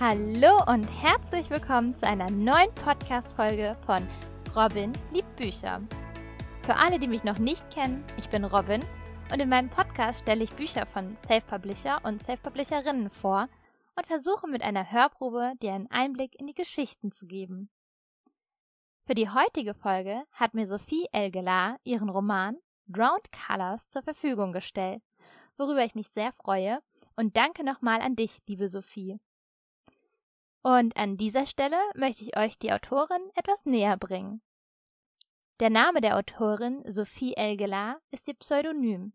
Hallo und herzlich willkommen zu einer neuen Podcast-Folge von Robin liebt Bücher. Für alle, die mich noch nicht kennen, ich bin Robin und in meinem Podcast stelle ich Bücher von Self-Publisher und Self-Publisherinnen vor und versuche mit einer Hörprobe dir einen Einblick in die Geschichten zu geben. Für die heutige Folge hat mir Sophie Elgelar ihren Roman Drowned Colors zur Verfügung gestellt, worüber ich mich sehr freue und danke nochmal an dich, liebe Sophie. Und an dieser Stelle möchte ich euch die Autorin etwas näher bringen. Der Name der Autorin Sophie Elgelar ist ihr Pseudonym.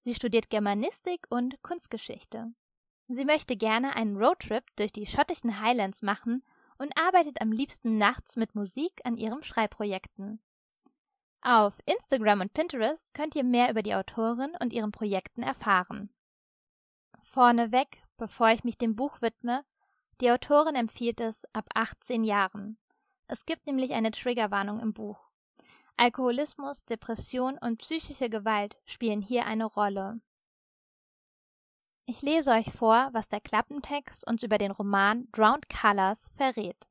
Sie studiert Germanistik und Kunstgeschichte. Sie möchte gerne einen Roadtrip durch die schottischen Highlands machen und arbeitet am liebsten nachts mit Musik an ihren Schreibprojekten. Auf Instagram und Pinterest könnt ihr mehr über die Autorin und ihren Projekten erfahren. Vorneweg, bevor ich mich dem Buch widme, die Autorin empfiehlt es ab 18 Jahren. Es gibt nämlich eine Triggerwarnung im Buch. Alkoholismus, Depression und psychische Gewalt spielen hier eine Rolle. Ich lese euch vor, was der Klappentext uns über den Roman Drowned Colors verrät.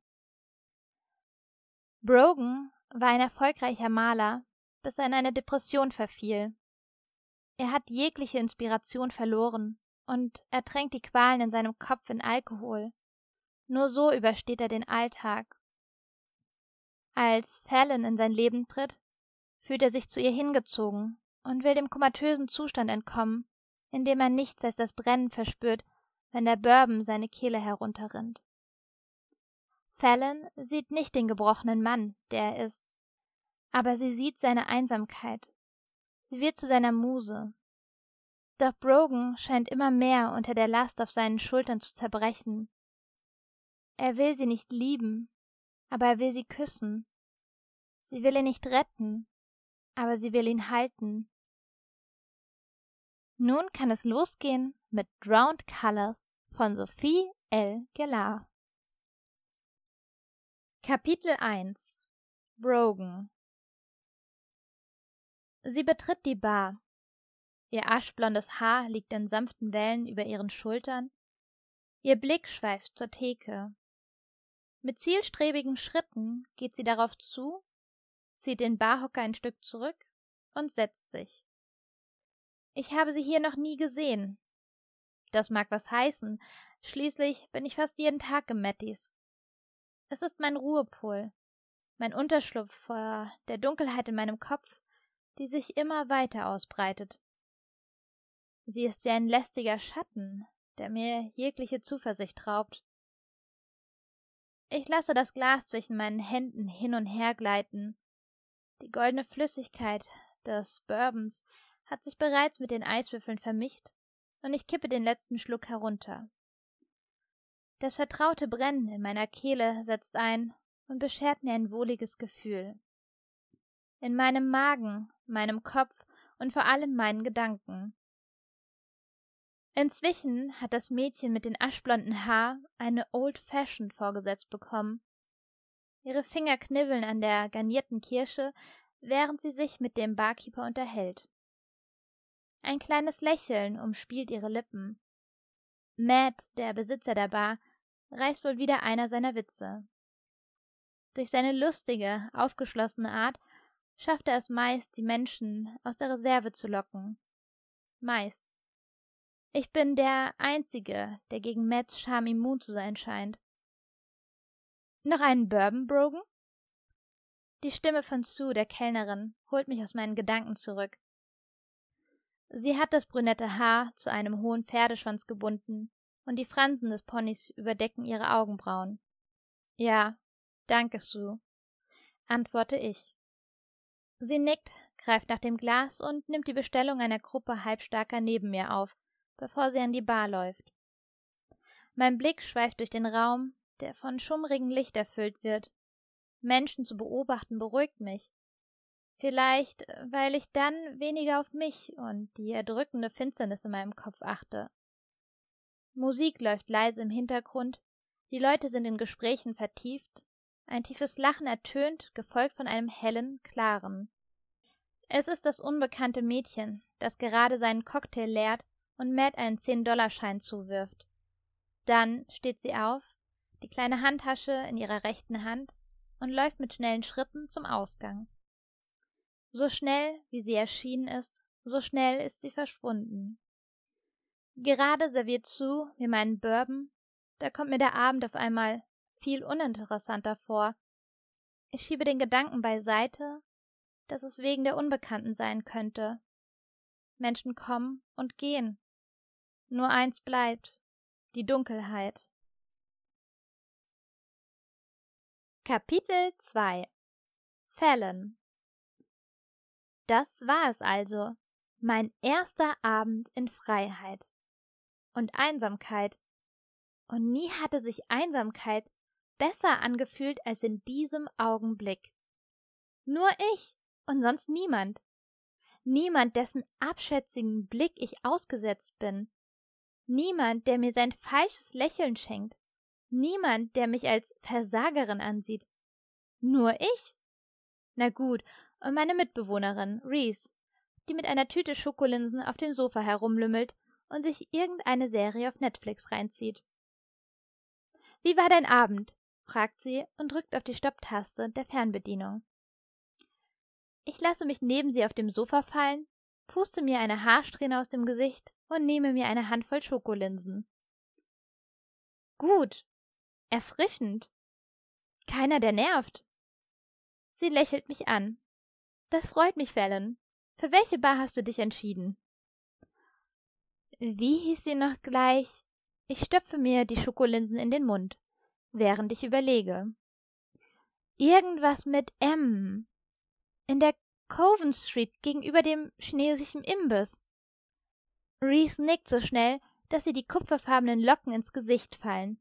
Brogan war ein erfolgreicher Maler, bis er in eine Depression verfiel. Er hat jegliche Inspiration verloren und ertränkt die Qualen in seinem Kopf in Alkohol. Nur so übersteht er den Alltag. Als Fallon in sein Leben tritt, fühlt er sich zu ihr hingezogen und will dem komatösen Zustand entkommen, in dem er nichts als das Brennen verspürt, wenn der Bourbon seine Kehle herunterrinnt. Fallon sieht nicht den gebrochenen Mann, der er ist, aber sie sieht seine Einsamkeit. Sie wird zu seiner Muse. Doch Brogan scheint immer mehr unter der Last auf seinen Schultern zu zerbrechen. Er will sie nicht lieben, aber er will sie küssen. Sie will ihn nicht retten, aber sie will ihn halten. Nun kann es losgehen mit Drowned Colors von Sophie L. Gellar. Kapitel 1 Brogan Sie betritt die Bar. Ihr aschblondes Haar liegt in sanften Wellen über ihren Schultern. Ihr Blick schweift zur Theke. Mit zielstrebigen Schritten geht sie darauf zu, zieht den Barhocker ein Stück zurück und setzt sich. Ich habe sie hier noch nie gesehen. Das mag was heißen, schließlich bin ich fast jeden Tag im Mattis. Es ist mein Ruhepol, mein Unterschlupf vor der Dunkelheit in meinem Kopf, die sich immer weiter ausbreitet. Sie ist wie ein lästiger Schatten, der mir jegliche Zuversicht raubt. Ich lasse das Glas zwischen meinen Händen hin und her gleiten. Die goldene Flüssigkeit des Bourbons hat sich bereits mit den Eiswürfeln vermischt, und ich kippe den letzten Schluck herunter. Das vertraute Brennen in meiner Kehle setzt ein und beschert mir ein wohliges Gefühl. In meinem Magen, meinem Kopf und vor allem meinen Gedanken. Inzwischen hat das Mädchen mit den aschblonden Haar eine Old Fashioned vorgesetzt bekommen. Ihre Finger knibbeln an der garnierten Kirsche, während sie sich mit dem Barkeeper unterhält. Ein kleines Lächeln umspielt ihre Lippen. Matt, der Besitzer der Bar, reißt wohl wieder einer seiner Witze. Durch seine lustige, aufgeschlossene Art schafft er es meist, die Menschen aus der Reserve zu locken. Meist. Ich bin der Einzige, der gegen Matts Charme immun zu sein scheint. Noch einen Bourbon, Brogan? Die Stimme von Sue, der Kellnerin, holt mich aus meinen Gedanken zurück. Sie hat das brünette Haar zu einem hohen Pferdeschwanz gebunden, und die Fransen des Ponys überdecken ihre Augenbrauen. Ja, danke, Sue, antworte ich. Sie nickt, greift nach dem Glas und nimmt die Bestellung einer Gruppe Halbstarker neben mir auf, bevor sie an die Bar läuft. Mein Blick schweift durch den Raum, der von schummrigem Licht erfüllt wird. Menschen zu beobachten beruhigt mich. Vielleicht, weil ich dann weniger auf mich und die erdrückende Finsternis in meinem Kopf achte. Musik läuft leise im Hintergrund, die Leute sind in Gesprächen vertieft, ein tiefes Lachen ertönt, gefolgt von einem hellen, klaren. Es ist das unbekannte Mädchen, das gerade seinen Cocktail leert und Matt einen Zehn-Dollar-Schein zuwirft. Dann steht sie auf, die kleine Handtasche in ihrer rechten Hand und läuft mit schnellen Schritten zum Ausgang. So schnell, wie sie erschienen ist, so schnell ist sie verschwunden. Gerade serviert Sue mir meinen Bourbon, da kommt mir der Abend auf einmal viel uninteressanter vor. Ich schiebe den Gedanken beiseite, dass es wegen der Unbekannten sein könnte. Menschen kommen und gehen. Nur eins bleibt, die Dunkelheit. Kapitel 2 Fallon Das war es also, mein erster Abend in Freiheit und Einsamkeit. Und nie hatte sich Einsamkeit besser angefühlt als in diesem Augenblick. Nur ich und sonst niemand. Niemand, dessen abschätzigen Blick ich ausgesetzt bin. Niemand, der mir sein falsches Lächeln schenkt. Niemand, der mich als Versagerin ansieht. Nur ich? Na gut, und meine Mitbewohnerin, Reese, die mit einer Tüte Schokolinsen auf dem Sofa herumlümmelt und sich irgendeine Serie auf Netflix reinzieht. Wie war dein Abend? fragt sie und drückt auf die Stopptaste der Fernbedienung. Ich lasse mich neben sie auf dem Sofa fallen, puste mir eine Haarsträhne aus dem Gesicht und nehme mir eine Handvoll Schokolinsen. Gut, Erfrischend. Keiner, der nervt. Sie lächelt mich an. Das freut mich, Fallon. Für welche Bar hast du dich entschieden? Wie hieß sie noch gleich? Ich stöpfe mir die Schokolinsen in den Mund, während ich überlege. Irgendwas mit M. In der Coven Street gegenüber dem chinesischen Imbiss. Reese nickt so schnell, dass ihr die kupferfarbenen Locken ins Gesicht fallen.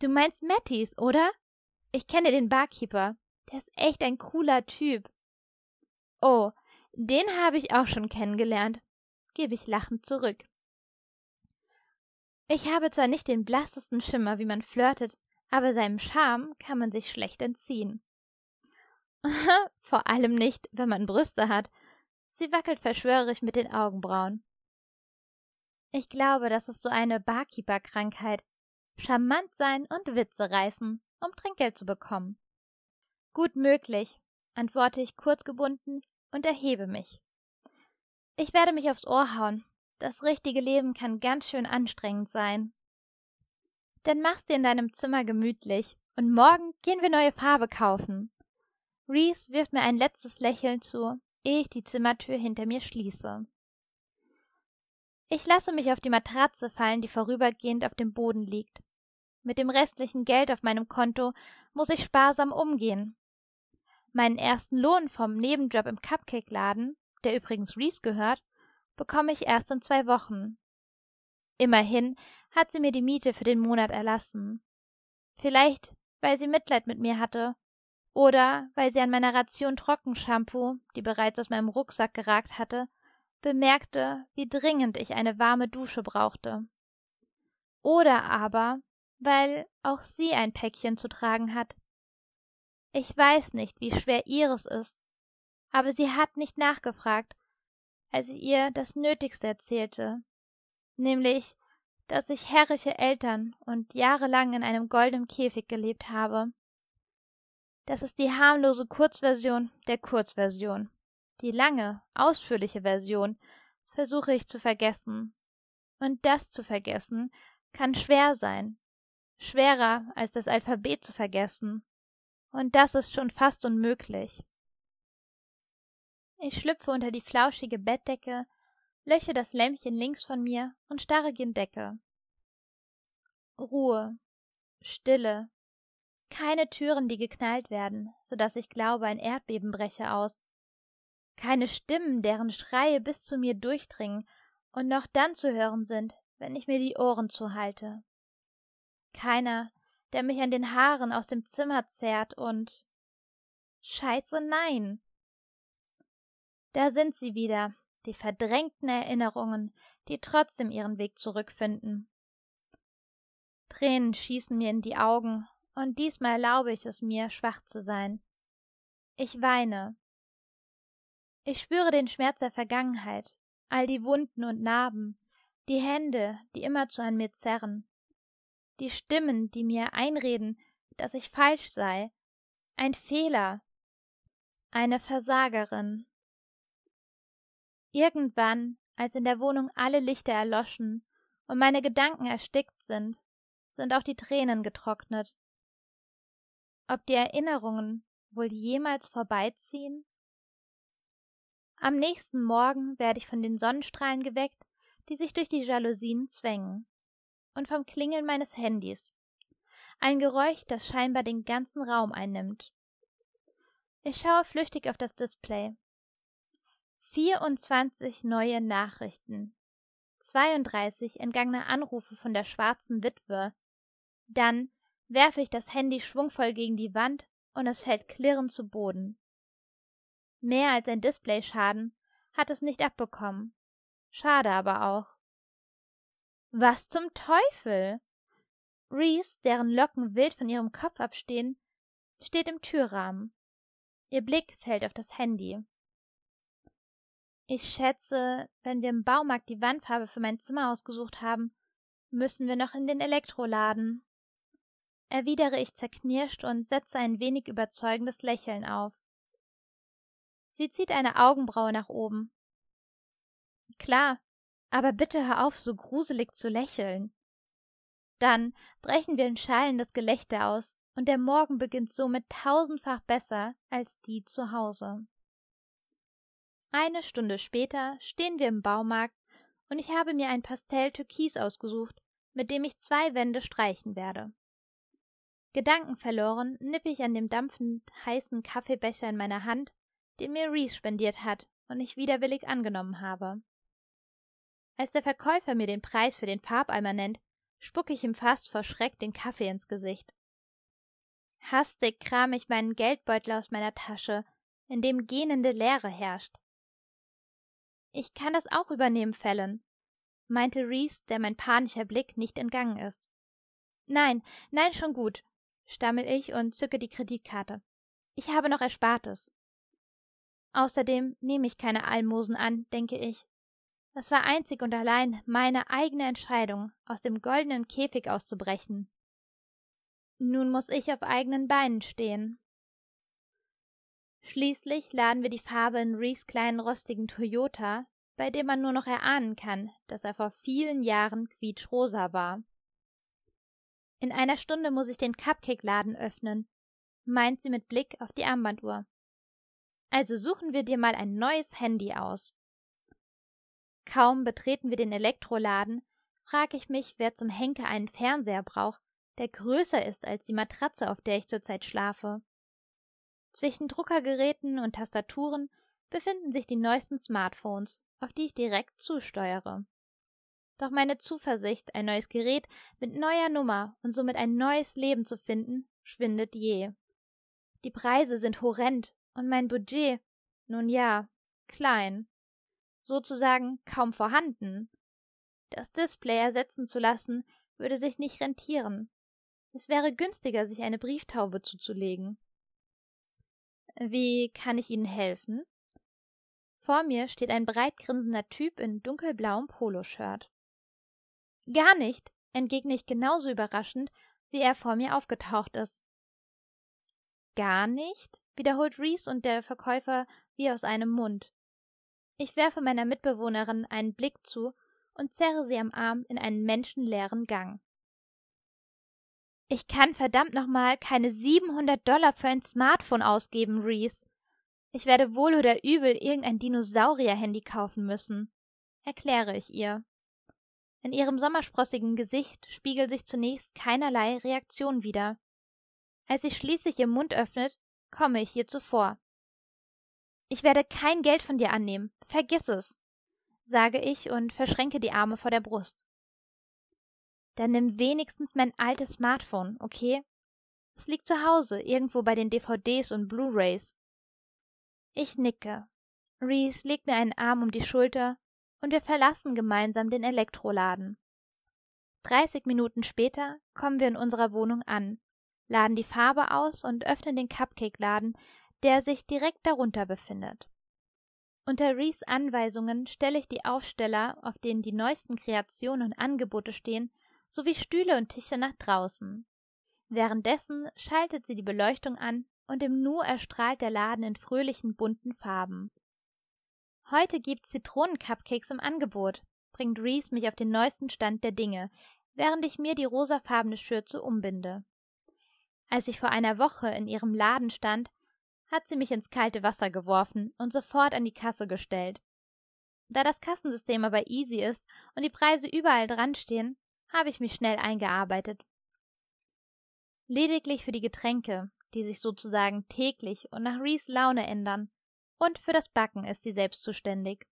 Du meinst Mattis, oder? Ich kenne den Barkeeper. Der ist echt ein cooler Typ. Oh, den habe ich auch schon kennengelernt, gebe ich lachend zurück. Ich habe zwar nicht den blassesten Schimmer, wie man flirtet, aber seinem Charme kann man sich schlecht entziehen. Vor allem nicht, wenn man Brüste hat. Sie wackelt verschwörerisch mit den Augenbrauen. Ich glaube, das ist so eine Barkeeper-Krankheit charmant sein und Witze reißen, um Trinkgeld zu bekommen. Gut möglich, antworte ich kurzgebunden und erhebe mich. Ich werde mich aufs Ohr hauen. Das richtige Leben kann ganz schön anstrengend sein. Dann mach's dir in deinem Zimmer gemütlich und morgen gehen wir neue Farbe kaufen. Reese wirft mir ein letztes Lächeln zu, ehe ich die Zimmertür hinter mir schließe. Ich lasse mich auf die Matratze fallen, die vorübergehend auf dem Boden liegt. Mit dem restlichen Geld auf meinem Konto muss ich sparsam umgehen. Meinen ersten Lohn vom Nebenjob im Cupcake-Laden, der übrigens Reese gehört, bekomme ich erst in zwei Wochen. Immerhin hat sie mir die Miete für den Monat erlassen. Vielleicht, weil sie Mitleid mit mir hatte, oder weil sie an meiner Ration Trockenshampoo, die bereits aus meinem Rucksack geragt hatte, bemerkte, wie dringend ich eine warme Dusche brauchte. Oder aber, weil auch sie ein Päckchen zu tragen hat. Ich weiß nicht, wie schwer ihres ist, aber sie hat nicht nachgefragt, als ich ihr das Nötigste erzählte, nämlich, dass ich herrische Eltern und jahrelang in einem goldenen Käfig gelebt habe. Das ist die harmlose Kurzversion der Kurzversion. Die lange, ausführliche Version versuche ich zu vergessen. Und das zu vergessen kann schwer sein. Schwerer als das Alphabet zu vergessen. Und das ist schon fast unmöglich. Ich schlüpfe unter die flauschige Bettdecke, löche das Lämpchen links von mir und starre gen Decke. Ruhe, Stille, keine Türen, die geknallt werden, so dass ich glaube, ein Erdbeben breche aus, keine Stimmen, deren Schreie bis zu mir durchdringen und noch dann zu hören sind, wenn ich mir die Ohren zuhalte. Keiner, der mich an den Haaren aus dem Zimmer zerrt und Scheiße, nein. Da sind sie wieder, die verdrängten Erinnerungen, die trotzdem ihren Weg zurückfinden. Tränen schießen mir in die Augen, und diesmal erlaube ich es mir, schwach zu sein. Ich weine, ich spüre den Schmerz der Vergangenheit, all die Wunden und Narben, die Hände, die immerzu an mir zerren, die Stimmen, die mir einreden, dass ich falsch sei, ein Fehler, eine Versagerin. Irgendwann, als in der Wohnung alle Lichter erloschen und meine Gedanken erstickt sind, sind auch die Tränen getrocknet. Ob die Erinnerungen wohl jemals vorbeiziehen? Am nächsten Morgen werde ich von den Sonnenstrahlen geweckt, die sich durch die Jalousien zwängen, und vom Klingeln meines Handys. Ein Geräusch, das scheinbar den ganzen Raum einnimmt. Ich schaue flüchtig auf das Display. 24 neue Nachrichten. 32 entgangene Anrufe von der schwarzen Witwe. Dann werfe ich das Handy schwungvoll gegen die Wand und es fällt klirrend zu Boden. Mehr als ein Displayschaden hat es nicht abbekommen. Schade aber auch. Was zum Teufel? Reese, deren Locken wild von ihrem Kopf abstehen, steht im Türrahmen. Ihr Blick fällt auf das Handy. Ich schätze, wenn wir im Baumarkt die Wandfarbe für mein Zimmer ausgesucht haben, müssen wir noch in den Elektroladen. Erwidere ich zerknirscht und setze ein wenig überzeugendes Lächeln auf. Sie zieht eine Augenbraue nach oben. Klar, aber bitte hör auf, so gruselig zu lächeln. Dann brechen wir in schallendes Gelächter aus, und der Morgen beginnt somit tausendfach besser als die zu Hause. Eine Stunde später stehen wir im Baumarkt und ich habe mir ein Pastell Türkis ausgesucht, mit dem ich zwei Wände streichen werde. Gedankenverloren nippe ich an dem dampfend heißen Kaffeebecher in meiner Hand den mir Reese spendiert hat und ich widerwillig angenommen habe. Als der Verkäufer mir den Preis für den Farbeimer nennt, spucke ich ihm fast vor Schreck den Kaffee ins Gesicht. Hastig kram ich meinen Geldbeutel aus meiner Tasche, in dem gähnende Leere herrscht. Ich kann das auch übernehmen, Fallon, meinte Reese, der mein panischer Blick nicht entgangen ist. Nein, nein, schon gut, stammel ich und zücke die Kreditkarte. Ich habe noch Erspartes. Außerdem nehme ich keine Almosen an, denke ich. Das war einzig und allein meine eigene Entscheidung, aus dem goldenen Käfig auszubrechen. Nun muss ich auf eigenen Beinen stehen. Schließlich laden wir die Farbe in Rees kleinen rostigen Toyota, bei dem man nur noch erahnen kann, dass er vor vielen Jahren quietschrosa war. In einer Stunde muss ich den Cupcake-Laden öffnen, meint sie mit Blick auf die Armbanduhr. Also suchen wir dir mal ein neues Handy aus. Kaum betreten wir den Elektroladen, frage ich mich, wer zum Henker einen Fernseher braucht, der größer ist als die Matratze, auf der ich zurzeit schlafe. Zwischen Druckergeräten und Tastaturen befinden sich die neuesten Smartphones, auf die ich direkt zusteuere. Doch meine Zuversicht, ein neues Gerät mit neuer Nummer und somit ein neues Leben zu finden, schwindet je. Die Preise sind horrend und mein Budget, nun ja, klein. Sozusagen kaum vorhanden. Das Display ersetzen zu lassen, würde sich nicht rentieren. Es wäre günstiger, sich eine Brieftaube zuzulegen. Wie kann ich Ihnen helfen? Vor mir steht ein breit grinsender Typ in dunkelblauem Poloshirt. Gar nicht, entgegne ich genauso überraschend, wie er vor mir aufgetaucht ist. Gar nicht? wiederholt Reese und der Verkäufer wie aus einem Mund. Ich werfe meiner Mitbewohnerin einen Blick zu und zerre sie am Arm in einen menschenleeren Gang. Ich kann verdammt nochmal keine 700 Dollar für ein Smartphone ausgeben, Reese. Ich werde wohl oder übel irgendein Dinosaurier-Handy kaufen müssen, erkläre ich ihr. In ihrem sommersprossigen Gesicht spiegelt sich zunächst keinerlei Reaktion wider. Als sie schließlich ihr Mund öffnet, komme ich ihr zuvor. Ich werde kein Geld von dir annehmen. Vergiss es, sage ich und verschränke die Arme vor der Brust. Dann nimm wenigstens mein altes Smartphone, okay? Es liegt zu Hause, irgendwo bei den DVDs und Blu-rays. Ich nicke. Reese legt mir einen Arm um die Schulter und wir verlassen gemeinsam den Elektroladen. Dreißig Minuten später kommen wir in unserer Wohnung an, laden die Farbe aus und öffnen den Cupcake-Laden, der sich direkt darunter befindet. Unter Rees Anweisungen stelle ich die Aufsteller, auf denen die neuesten Kreationen und Angebote stehen, sowie Stühle und Tische nach draußen. Währenddessen schaltet sie die Beleuchtung an und im Nu erstrahlt der Laden in fröhlichen bunten Farben. Heute gibt's Zitronencupcakes im Angebot, bringt Reese mich auf den neuesten Stand der Dinge, während ich mir die rosafarbene Schürze umbinde. Als ich vor einer Woche in ihrem Laden stand, hat sie mich ins kalte Wasser geworfen und sofort an die Kasse gestellt. Da das Kassensystem aber easy ist und die Preise überall dran stehen, habe ich mich schnell eingearbeitet. Lediglich für die Getränke, die sich sozusagen täglich und nach Rees Laune ändern, und für das Backen ist sie selbst zuständig.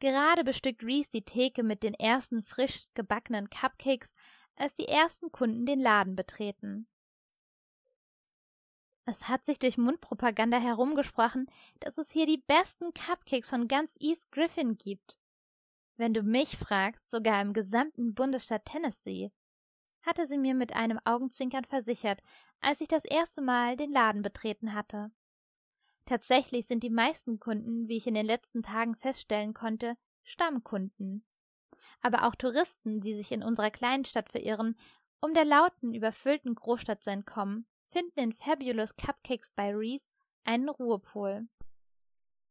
Gerade bestückt Reese die Theke mit den ersten frisch gebackenen Cupcakes, als die ersten Kunden den Laden betreten. Es hat sich durch Mundpropaganda herumgesprochen, dass es hier die besten Cupcakes von ganz East Griffin gibt. Wenn du mich fragst, sogar im gesamten Bundesstaat Tennessee, hatte sie mir mit einem Augenzwinkern versichert, als ich das erste Mal den Laden betreten hatte. Tatsächlich sind die meisten Kunden, wie ich in den letzten Tagen feststellen konnte, Stammkunden. Aber auch Touristen, die sich in unserer kleinen Stadt verirren, um der lauten, überfüllten Großstadt zu entkommen, finden in Fabulous Cupcakes by Reese einen Ruhepol.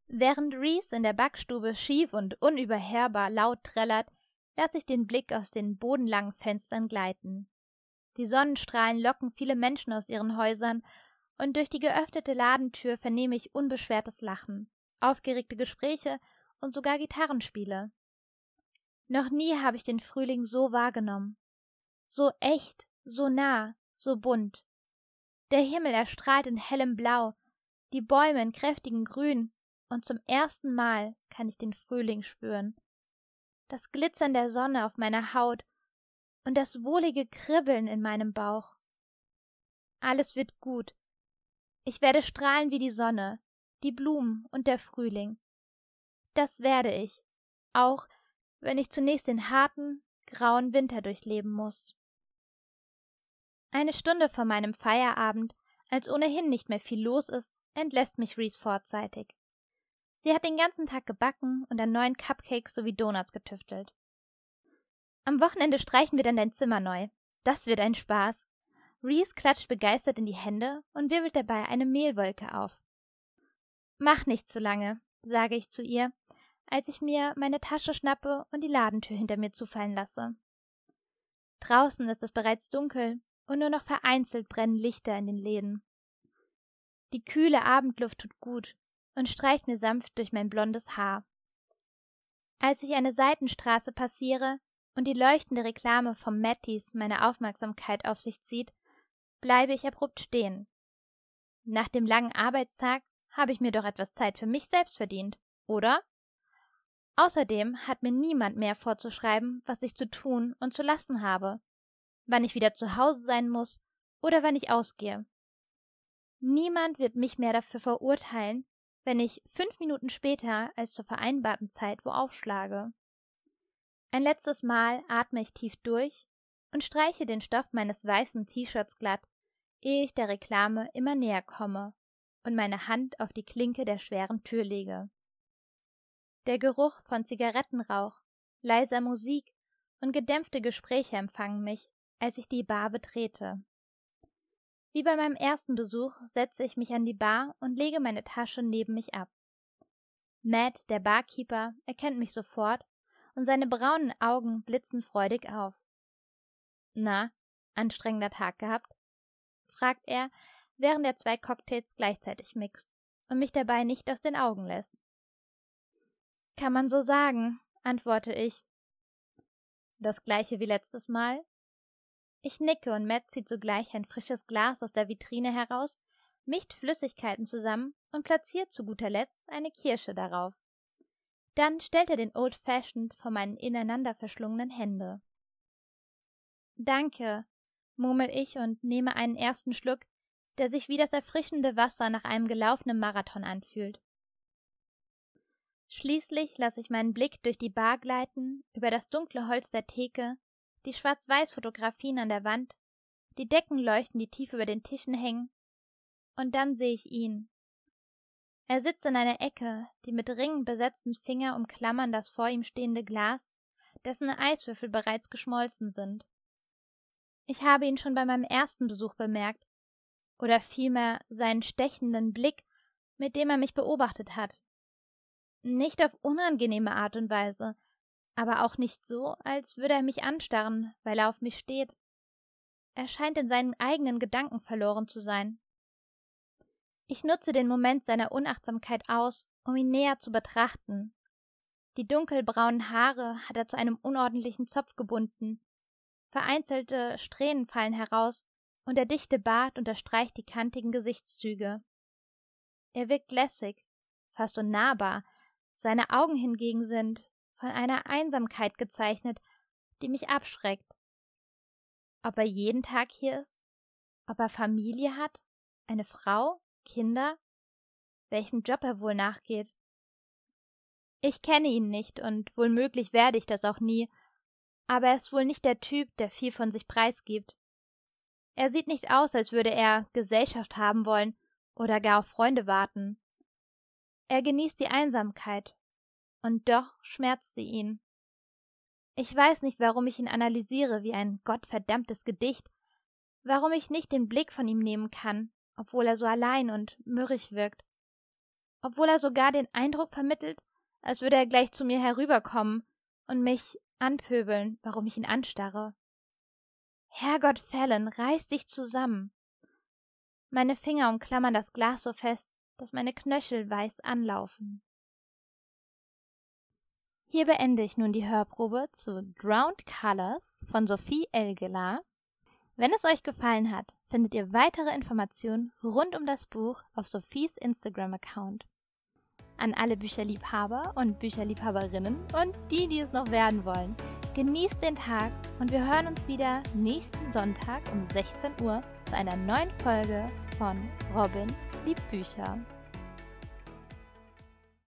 Während Reese in der Backstube schief und unüberhörbar laut trällert, lasse ich den Blick aus den bodenlangen Fenstern gleiten. Die Sonnenstrahlen locken viele Menschen aus ihren Häusern, und durch die geöffnete Ladentür vernehme ich unbeschwertes Lachen, aufgeregte Gespräche und sogar Gitarrenspiele. Noch nie habe ich den Frühling so wahrgenommen. So echt, so nah, so bunt. Der Himmel erstrahlt in hellem Blau, die Bäume in kräftigem Grün, und zum ersten Mal kann ich den Frühling spüren. Das Glitzern der Sonne auf meiner Haut und das wohlige Kribbeln in meinem Bauch. Alles wird gut. Ich werde strahlen wie die Sonne, die Blumen und der Frühling. Das werde ich, auch wenn ich zunächst den harten, grauen Winter durchleben muss. Eine Stunde vor meinem Feierabend, als ohnehin nicht mehr viel los ist, entlässt mich Reese vorzeitig. Sie hat den ganzen Tag gebacken und an neuen Cupcakes sowie Donuts getüftelt. Am Wochenende streichen wir dann dein Zimmer neu. Das wird ein Spaß. Reese klatscht begeistert in die Hände und wirbelt dabei eine Mehlwolke auf. Mach nicht zu lange, sage ich zu ihr, als ich mir meine Tasche schnappe und die Ladentür hinter mir zufallen lasse. Draußen ist es bereits dunkel und nur noch vereinzelt brennen Lichter in den Läden. Die kühle Abendluft tut gut und streicht mir sanft durch mein blondes Haar. Als ich eine Seitenstraße passiere und die leuchtende Reklame vom Matties meine Aufmerksamkeit auf sich zieht, bleibe ich abrupt stehen. Nach dem langen Arbeitstag habe ich mir doch etwas Zeit für mich selbst verdient, oder? Außerdem hat mir niemand mehr vorzuschreiben, was ich zu tun und zu lassen habe wann ich wieder zu Hause sein muss oder wann ich ausgehe. Niemand wird mich mehr dafür verurteilen, wenn ich fünf Minuten später als zur vereinbarten Zeit wo aufschlage. Ein letztes Mal atme ich tief durch und streiche den Stoff meines weißen T-Shirts glatt, ehe ich der Reklame immer näher komme und meine Hand auf die Klinke der schweren Tür lege. Der Geruch von Zigarettenrauch, leiser Musik und gedämpfte Gespräche empfangen mich, als ich die Bar betrete. Wie bei meinem ersten Besuch setze ich mich an die Bar und lege meine Tasche neben mich ab. Matt, der Barkeeper, erkennt mich sofort und seine braunen Augen blitzen freudig auf. Na, anstrengender Tag gehabt? Fragt er, während er zwei Cocktails gleichzeitig mixt und mich dabei nicht aus den Augen lässt. Kann man so sagen, antworte ich. Das gleiche wie letztes Mal? Ich nicke und Matt zieht sogleich ein frisches Glas aus der Vitrine heraus, mischt Flüssigkeiten zusammen und platziert zu guter Letzt eine Kirsche darauf. Dann stellt er den Old Fashioned vor meinen ineinander verschlungenen Hände. Danke, murmel ich und nehme einen ersten Schluck, der sich wie das erfrischende Wasser nach einem gelaufenen Marathon anfühlt. Schließlich lasse ich meinen Blick durch die Bar gleiten, über das dunkle Holz der Theke die Schwarz-Weiß-Fotografien an der Wand, die Decken leuchten, die tief über den Tischen hängen, und dann sehe ich ihn. Er sitzt in einer Ecke, die mit Ringen besetzten Finger umklammern das vor ihm stehende Glas, dessen Eiswürfel bereits geschmolzen sind. Ich habe ihn schon bei meinem ersten Besuch bemerkt, oder vielmehr seinen stechenden Blick, mit dem er mich beobachtet hat. Nicht auf unangenehme Art und Weise, aber auch nicht so, als würde er mich anstarren, weil er auf mich steht. Er scheint in seinen eigenen Gedanken verloren zu sein. Ich nutze den Moment seiner Unachtsamkeit aus, um ihn näher zu betrachten. Die dunkelbraunen Haare hat er zu einem unordentlichen Zopf gebunden. Vereinzelte Strähnen fallen heraus, und der dichte Bart unterstreicht die kantigen Gesichtszüge. Er wirkt lässig, fast unnahbar, seine Augen hingegen sind von einer Einsamkeit gezeichnet, die mich abschreckt. Ob er jeden Tag hier ist? Ob er Familie hat? Eine Frau? Kinder? Welchem Job er wohl nachgeht? Ich kenne ihn nicht und wohlmöglich werde ich das auch nie, aber er ist wohl nicht der Typ, der viel von sich preisgibt. Er sieht nicht aus, als würde er Gesellschaft haben wollen oder gar auf Freunde warten. Er genießt die Einsamkeit, und doch schmerzt sie ihn. Ich weiß nicht, warum ich ihn analysiere wie ein gottverdammtes Gedicht, warum ich nicht den Blick von ihm nehmen kann, obwohl er so allein und mürrig wirkt, obwohl er sogar den Eindruck vermittelt, als würde er gleich zu mir herüberkommen und mich anpöbeln, warum ich ihn anstarre. Herrgott Fallon, reiß dich zusammen. Meine Finger umklammern das Glas so fest, dass meine Knöchel weiß anlaufen. Hier beende ich nun die Hörprobe zu Drowned Colors von Sophie Elgelar. Wenn es euch gefallen hat, findet ihr weitere Informationen rund um das Buch auf Sophies Instagram-Account. An alle Bücherliebhaber und Bücherliebhaberinnen und die, die es noch werden wollen, genießt den Tag und wir hören uns wieder nächsten Sonntag um 16 Uhr zu einer neuen Folge von Robin liebt Bücher.